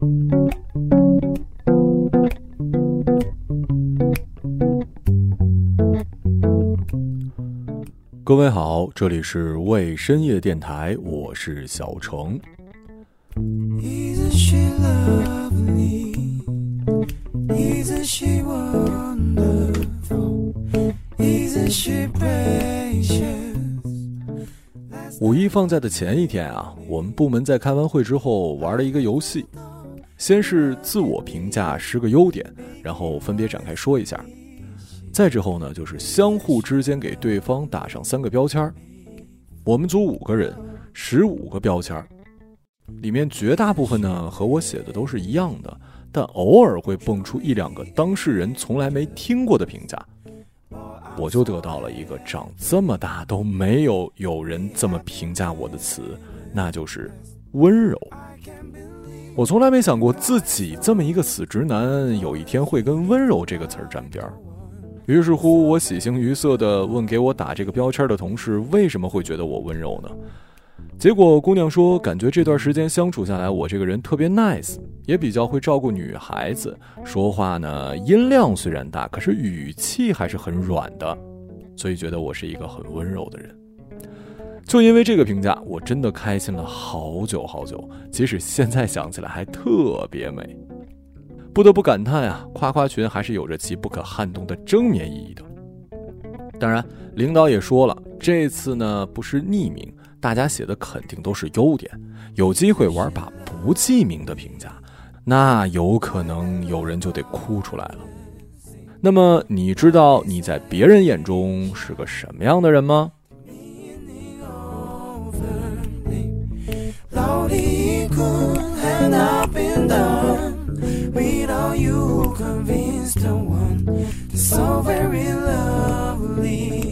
各位好，这里是为深夜电台，我是小程。五一放假的前一天啊，我们部门在开完会之后玩了一个游戏，先是自我评价十个优点，然后分别展开说一下。再之后呢，就是相互之间给对方打上三个标签儿我们组五个人，十五个标签儿里面绝大部分呢和我写的都是一样的，但偶尔会蹦出一两个当事人从来没听过的评价。我就得到了一个长这么大都没有有人这么评价我的词，那就是温柔。我从来没想过自己这么一个死直男，有一天会跟温柔这个词儿沾边儿。于是乎，我喜形于色地问给我打这个标签的同事：“为什么会觉得我温柔呢？”结果姑娘说：“感觉这段时间相处下来，我这个人特别 nice，也比较会照顾女孩子。说话呢，音量虽然大，可是语气还是很软的，所以觉得我是一个很温柔的人。”就因为这个评价，我真的开心了好久好久，即使现在想起来还特别美。不得不感叹啊，夸夸群还是有着其不可撼动的正面意义的。当然，领导也说了，这次呢不是匿名，大家写的肯定都是优点。有机会玩把不记名的评价，那有可能有人就得哭出来了。那么，你知道你在别人眼中是个什么样的人吗 when I've been done with all you convinced the one it's so very lovely.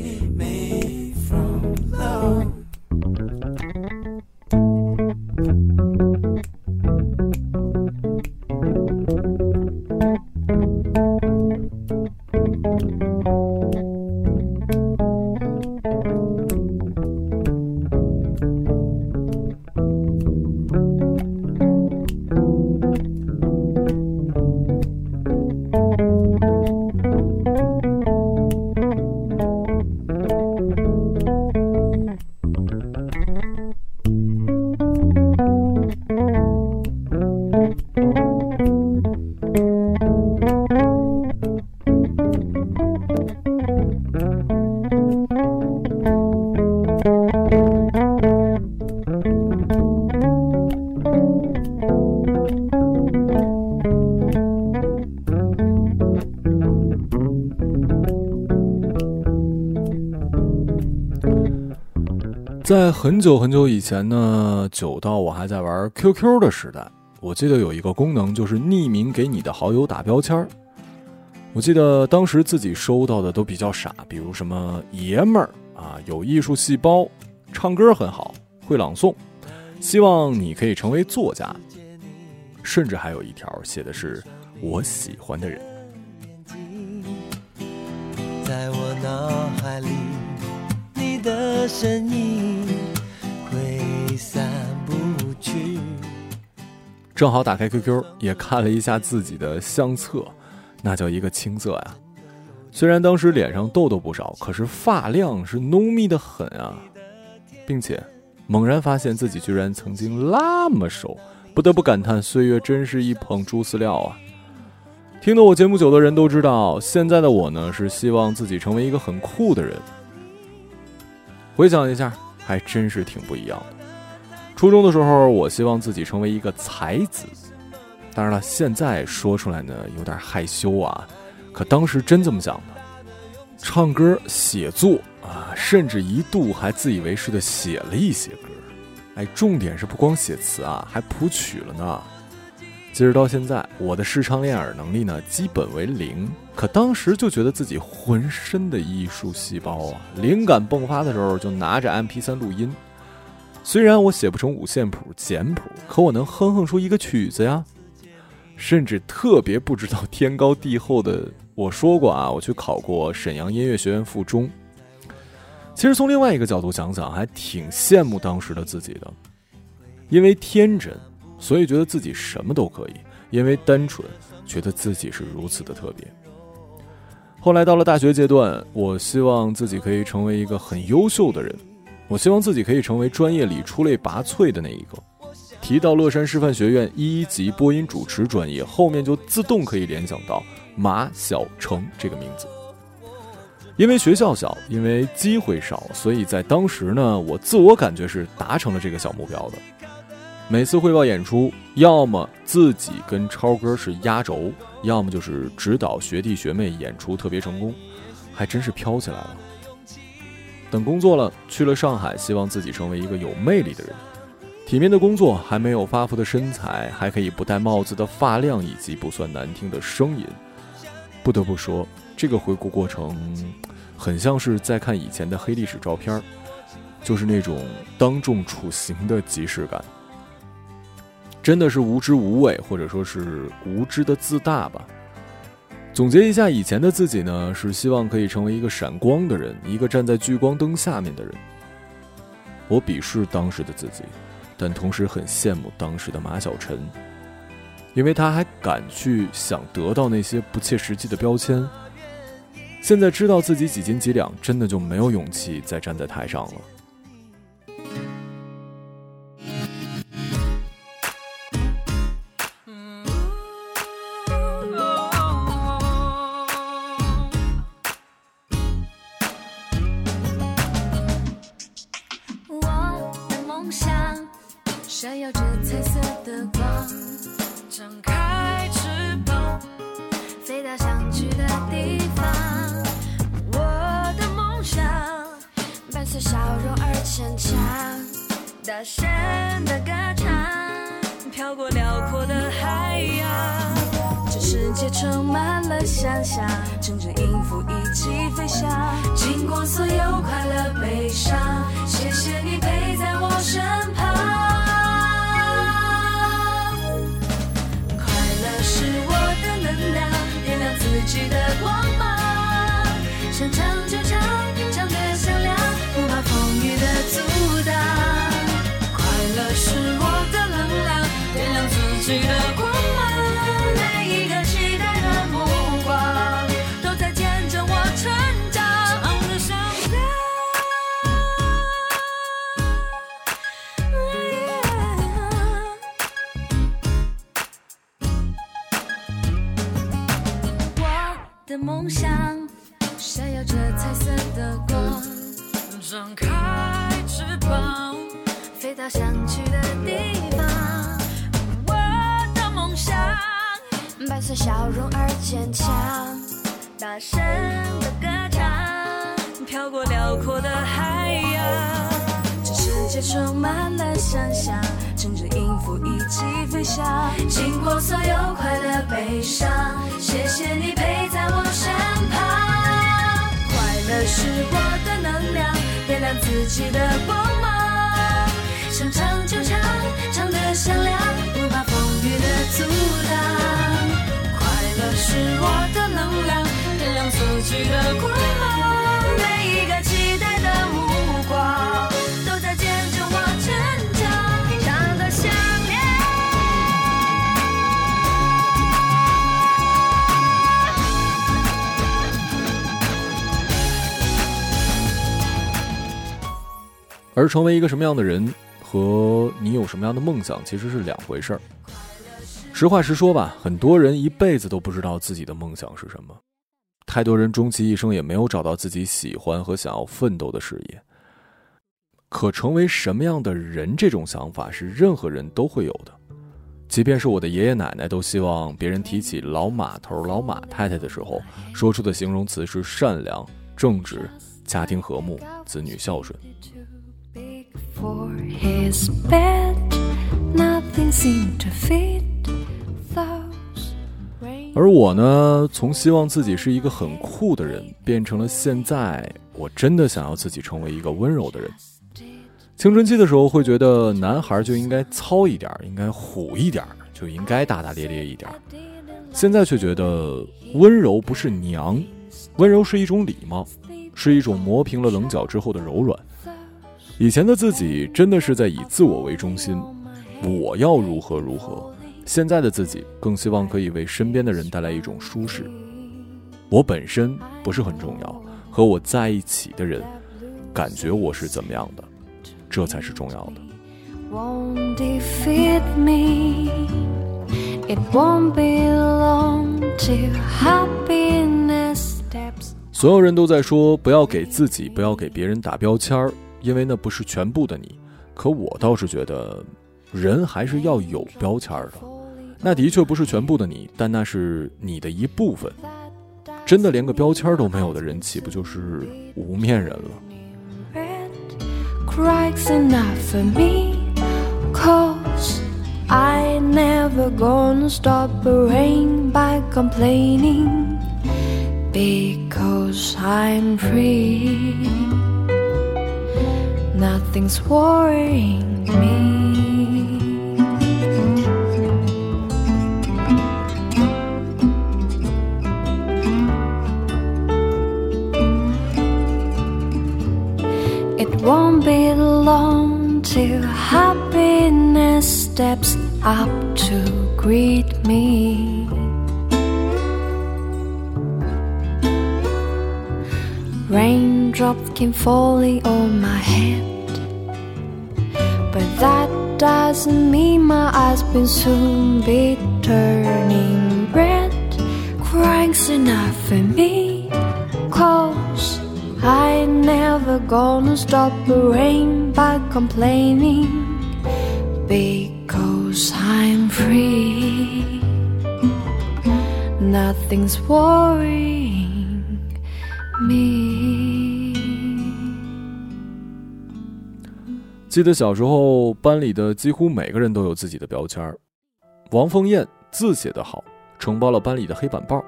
在很久很久以前呢，久到我还在玩 QQ 的时代，我记得有一个功能就是匿名给你的好友打标签儿。我记得当时自己收到的都比较傻，比如什么爷们儿啊，有艺术细胞，唱歌很好，会朗诵，希望你可以成为作家，甚至还有一条写的是我喜欢的人。在我脑海里，的身影。正好打开 QQ，也看了一下自己的相册，那叫一个青涩呀！虽然当时脸上痘痘不少，可是发量是浓密的很啊，并且猛然发现自己居然曾经那么瘦，不得不感叹岁月真是一捧猪饲料啊！听得我节目久的人都知道，现在的我呢是希望自己成为一个很酷的人。回想一下，还真是挺不一样的。初中的时候，我希望自己成为一个才子。当然了，现在说出来呢有点害羞啊，可当时真这么想的。唱歌、写作啊，甚至一度还自以为是的写了一些歌。哎，重点是不光写词啊，还谱曲了呢。其实到现在，我的视唱练耳能力呢基本为零，可当时就觉得自己浑身的艺术细胞啊，灵感迸发的时候就拿着 MP3 录音。虽然我写不成五线谱、简谱，可我能哼哼出一个曲子呀。甚至特别不知道天高地厚的我说过啊，我去考过沈阳音乐学院附中。其实从另外一个角度讲讲，还挺羡慕当时的自己的，因为天真，所以觉得自己什么都可以，因为单纯，觉得自己是如此的特别。后来到了大学阶段，我希望自己可以成为一个很优秀的人，我希望自己可以成为专业里出类拔萃的那一个。提到乐山师范学院一级播音主持专业，后面就自动可以联想到马晓成这个名字。因为学校小，因为机会少，所以在当时呢，我自我感觉是达成了这个小目标的。每次汇报演出，要么自己跟超哥是压轴，要么就是指导学弟学妹演出特别成功，还真是飘起来了。等工作了，去了上海，希望自己成为一个有魅力的人，体面的工作，还没有发福的身材，还可以不戴帽子的发量，以及不算难听的声音。不得不说，这个回顾过程，很像是在看以前的黑历史照片，就是那种当众处刑的即视感。真的是无知无畏，或者说是无知的自大吧。总结一下，以前的自己呢，是希望可以成为一个闪光的人，一个站在聚光灯下面的人。我鄙视当时的自己，但同时很羡慕当时的马晓晨，因为他还敢去想得到那些不切实际的标签。现在知道自己几斤几两，真的就没有勇气再站在台上了。大声的歌唱，飘过辽阔的海洋。这世界充满了想象，乘着音符一起飞翔，经过所有快乐悲伤。谢谢你陪在我身旁。快乐是我的能量，点亮自己的光芒。想唱就唱，唱得响亮，不怕风雨的阻挡。梦想闪耀着彩色的光，张开翅膀。飞到想去的地方，我的梦想，伴随笑容而坚强，大声的歌唱，飘过辽阔的海洋。充满了想象，乘着音符一起飞翔，经过所有快乐悲伤。谢谢你陪在我身旁，快乐是我的能量，点亮自己的光芒。想唱就唱，唱得响亮，不怕风雨的阻挡。快乐是我的能量，点亮自己的光芒。而成为一个什么样的人？和你有什么样的梦想其实是两回事儿。实话实说吧，很多人一辈子都不知道自己的梦想是什么，太多人终其一生也没有找到自己喜欢和想要奋斗的事业。可成为什么样的人，这种想法是任何人都会有的。即便是我的爷爷奶奶，都希望别人提起老马头、老马太太的时候，说出的形容词是善良、正直、家庭和睦、子女孝顺。而我呢，从希望自己是一个很酷的人，变成了现在我真的想要自己成为一个温柔的人。青春期的时候会觉得男孩就应该糙一点，应该虎一点，就应该大大咧咧一点。现在却觉得温柔不是娘，温柔是一种礼貌，是一种磨平了棱角之后的柔软。以前的自己真的是在以自我为中心，我要如何如何。现在的自己更希望可以为身边的人带来一种舒适。我本身不是很重要，和我在一起的人感觉我是怎么样的，这才是重要的。won't defeat me. It won't be long till happiness steps. 所有人都在说不要给自己、不要给别人打标签儿，因为那不是全部的你。可我倒是觉得，人还是要有标签的。那的确不是全部的你，但那是你的一部分。真的连个标签都没有的人，岂不就是无面人了？Because I'm free. Nothing's worrying me. It won't be long till happiness steps up to greet me. Raindrops came falling doesn't mean my eyes will soon be turning red. Crying's enough for me, cause I ain't never gonna stop the rain by complaining because I'm free. Nothing's worrying me. 记得小时候，班里的几乎每个人都有自己的标签儿。王凤燕字写得好，承包了班里的黑板报；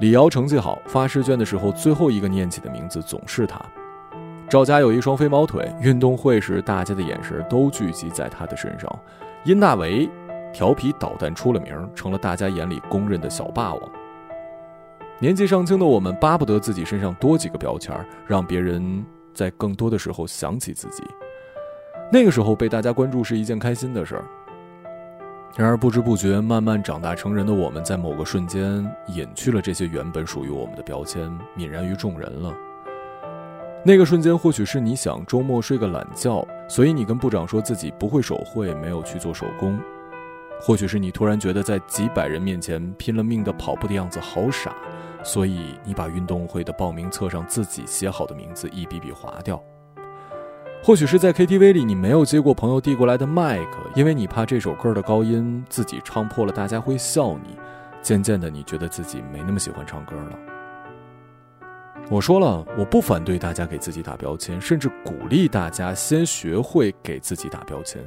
李瑶成绩好，发试卷的时候最后一个念起的名字总是他。赵佳有一双飞毛腿，运动会时大家的眼神都聚集在他的身上。殷大为调皮捣蛋出了名，成了大家眼里公认的小霸王。年纪尚轻的我们，巴不得自己身上多几个标签儿，让别人在更多的时候想起自己。那个时候被大家关注是一件开心的事儿。然而不知不觉，慢慢长大成人的我们，在某个瞬间隐去了这些原本属于我们的标签，泯然于众人了。那个瞬间，或许是你想周末睡个懒觉，所以你跟部长说自己不会手绘，没有去做手工；或许是你突然觉得在几百人面前拼了命的跑步的样子好傻，所以你把运动会的报名册上自己写好的名字一笔笔划掉。或许是在 KTV 里，你没有接过朋友递过来的麦克，因为你怕这首歌的高音自己唱破了，大家会笑你。渐渐的，你觉得自己没那么喜欢唱歌了。我说了，我不反对大家给自己打标签，甚至鼓励大家先学会给自己打标签。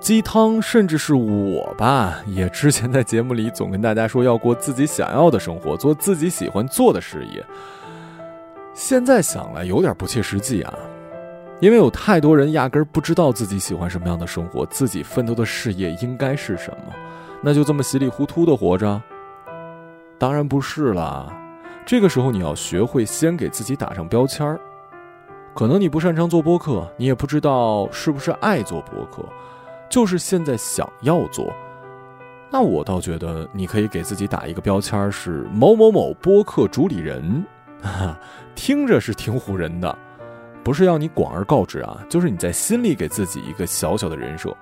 鸡汤，甚至是我吧，也之前在节目里总跟大家说要过自己想要的生活，做自己喜欢做的事业。现在想来有点不切实际啊。因为有太多人压根儿不知道自己喜欢什么样的生活，自己奋斗的事业应该是什么，那就这么稀里糊涂的活着？当然不是啦。这个时候你要学会先给自己打上标签儿。可能你不擅长做播客，你也不知道是不是爱做播客，就是现在想要做。那我倒觉得你可以给自己打一个标签儿，是某某某播客主理人，哈，听着是挺唬人的。不是要你广而告之啊，就是你在心里给自己一个小小的人设。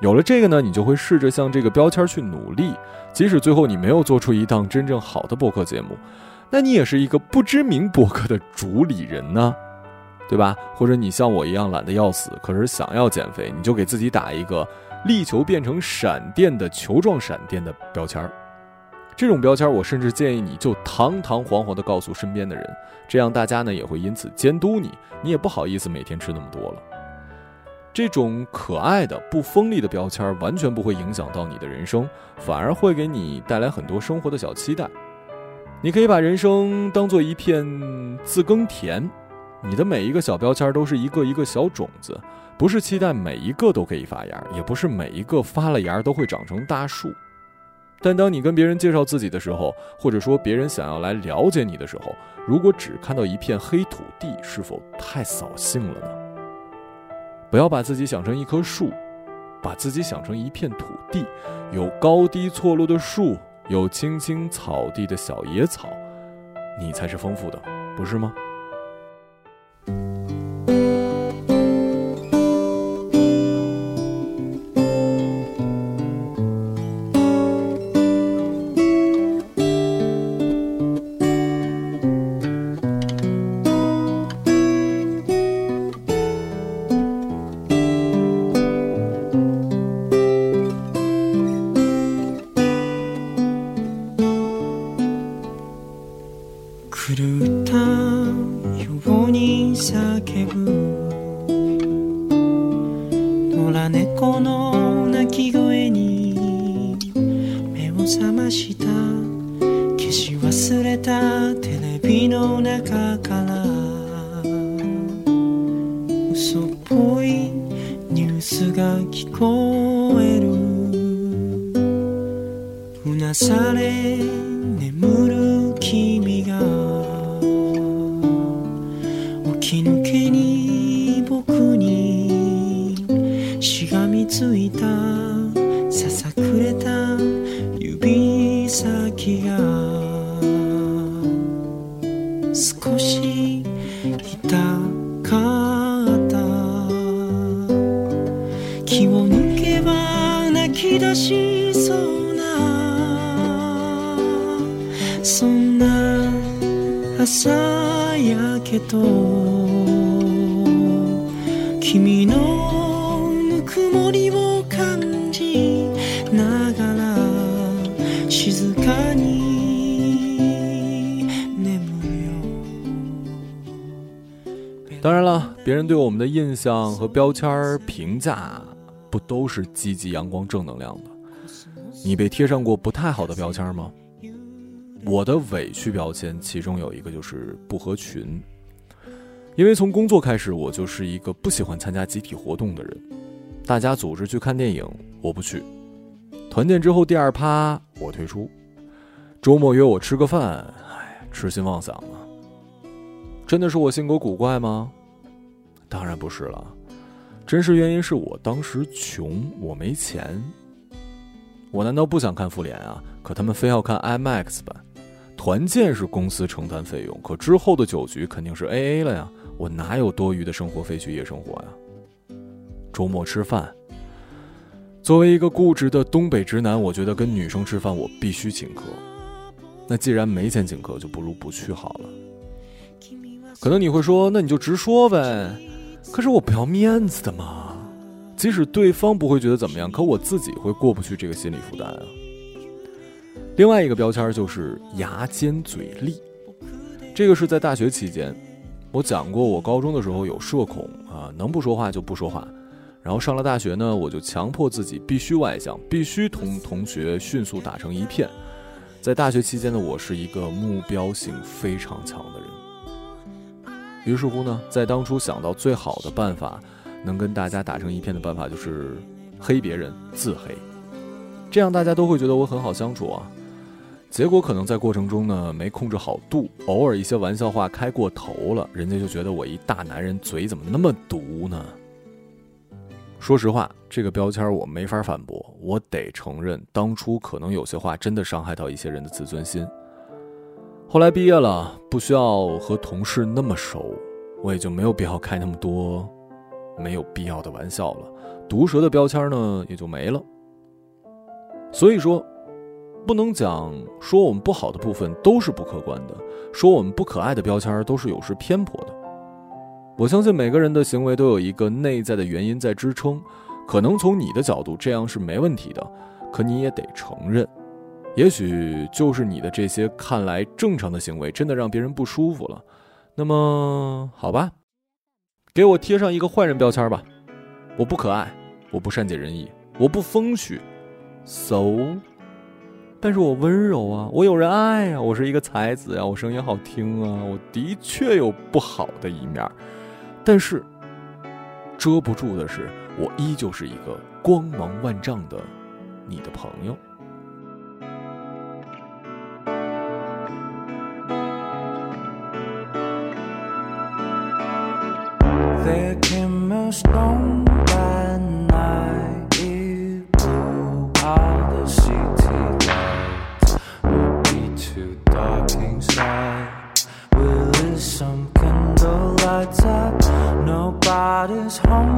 有了这个呢，你就会试着向这个标签去努力。即使最后你没有做出一档真正好的播客节目，那你也是一个不知名播客的主理人呢，对吧？或者你像我一样懒得要死，可是想要减肥，你就给自己打一个力求变成闪电的球状闪电的标签儿。这种标签，我甚至建议你就堂堂皇皇地告诉身边的人，这样大家呢也会因此监督你，你也不好意思每天吃那么多了。这种可爱的、不锋利的标签，完全不会影响到你的人生，反而会给你带来很多生活的小期待。你可以把人生当做一片自耕田，你的每一个小标签都是一个一个小种子，不是期待每一个都可以发芽，也不是每一个发了芽都会长成大树。但当你跟别人介绍自己的时候，或者说别人想要来了解你的时候，如果只看到一片黑土地，是否太扫兴了呢？不要把自己想成一棵树，把自己想成一片土地，有高低错落的树，有青青草地的小野草，你才是丰富的，不是吗？眠る君が当然了，别人对我们的印象和标签评价，不都是积极、阳光、正能量的？你被贴上过不太好的标签吗？我的委屈标签，其中有一个就是不合群。因为从工作开始，我就是一个不喜欢参加集体活动的人。大家组织去看电影，我不去；团建之后第二趴，我退出；周末约我吃个饭，哎，痴心妄想了。真的是我性格古怪吗？当然不是了，真实原因是我当时穷，我没钱。我难道不想看复联啊？可他们非要看 IMAX 版。团建是公司承担费用，可之后的酒局肯定是 AA 了呀。我哪有多余的生活费去夜生活呀？周末吃饭，作为一个固执的东北直男，我觉得跟女生吃饭我必须请客。那既然没钱请客，就不如不去好了。可能你会说，那你就直说呗。可是我不要面子的嘛。即使对方不会觉得怎么样，可我自己会过不去这个心理负担啊。另外一个标签就是牙尖嘴利，这个是在大学期间，我讲过，我高中的时候有社恐啊，能不说话就不说话。然后上了大学呢，我就强迫自己必须外向，必须同 同学迅速打成一片。在大学期间的我是一个目标性非常强的人。于是乎呢，在当初想到最好的办法，能跟大家打成一片的办法，就是黑别人，自黑，这样大家都会觉得我很好相处啊。结果可能在过程中呢，没控制好度，偶尔一些玩笑话开过头了，人家就觉得我一大男人嘴怎么那么毒呢？说实话，这个标签我没法反驳，我得承认，当初可能有些话真的伤害到一些人的自尊心。后来毕业了，不需要和同事那么熟，我也就没有必要开那么多没有必要的玩笑了。毒舌的标签呢，也就没了。所以说，不能讲说我们不好的部分都是不客观的，说我们不可爱的标签都是有失偏颇的。我相信每个人的行为都有一个内在的原因在支撑，可能从你的角度这样是没问题的，可你也得承认。也许就是你的这些看来正常的行为，真的让别人不舒服了。那么，好吧，给我贴上一个坏人标签吧。我不可爱，我不善解人意，我不风趣，so，但是我温柔啊，我有人爱啊，我是一个才子啊，我声音好听啊，我的确有不好的一面，但是遮不住的是，我依旧是一个光芒万丈的你的朋友。There came a storm what's up. Nobody's home.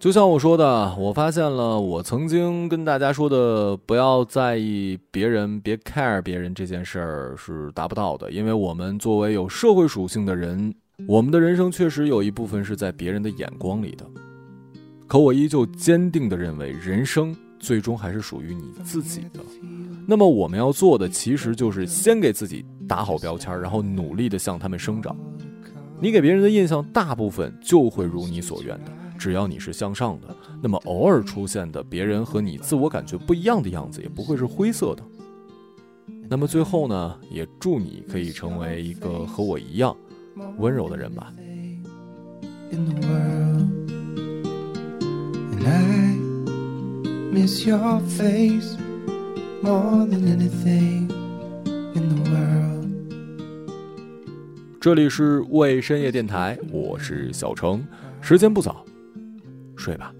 就像我说的我发现了我曾经跟大家说的不要在意别人别 care 别人这件事儿是达不到的因为我们作为有社会属性的人我们的人生确实有一部分是在别人的眼光里的。可我依旧坚定地认为，人生最终还是属于你自己的。那么我们要做的，其实就是先给自己打好标签，然后努力地向他们生长。你给别人的印象，大部分就会如你所愿的。只要你是向上的，那么偶尔出现的别人和你自我感觉不一样的样子，也不会是灰色的。那么最后呢，也祝你可以成为一个和我一样温柔的人吧。这里是为深夜电台，我是小程，时间不早。睡吧。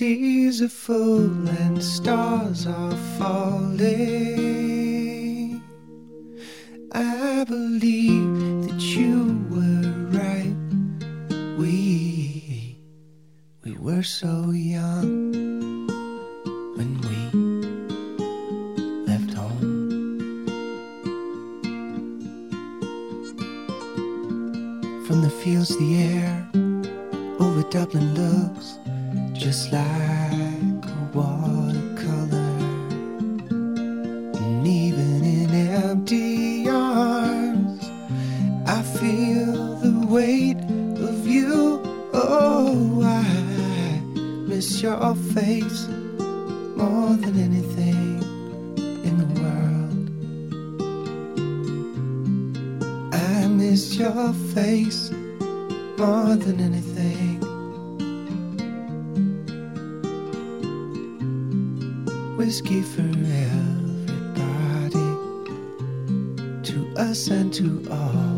Seas are full and stars are falling. Weight of you. Oh, I miss your face more than anything in the world. I miss your face more than anything. whiskey for everybody, to us and to all.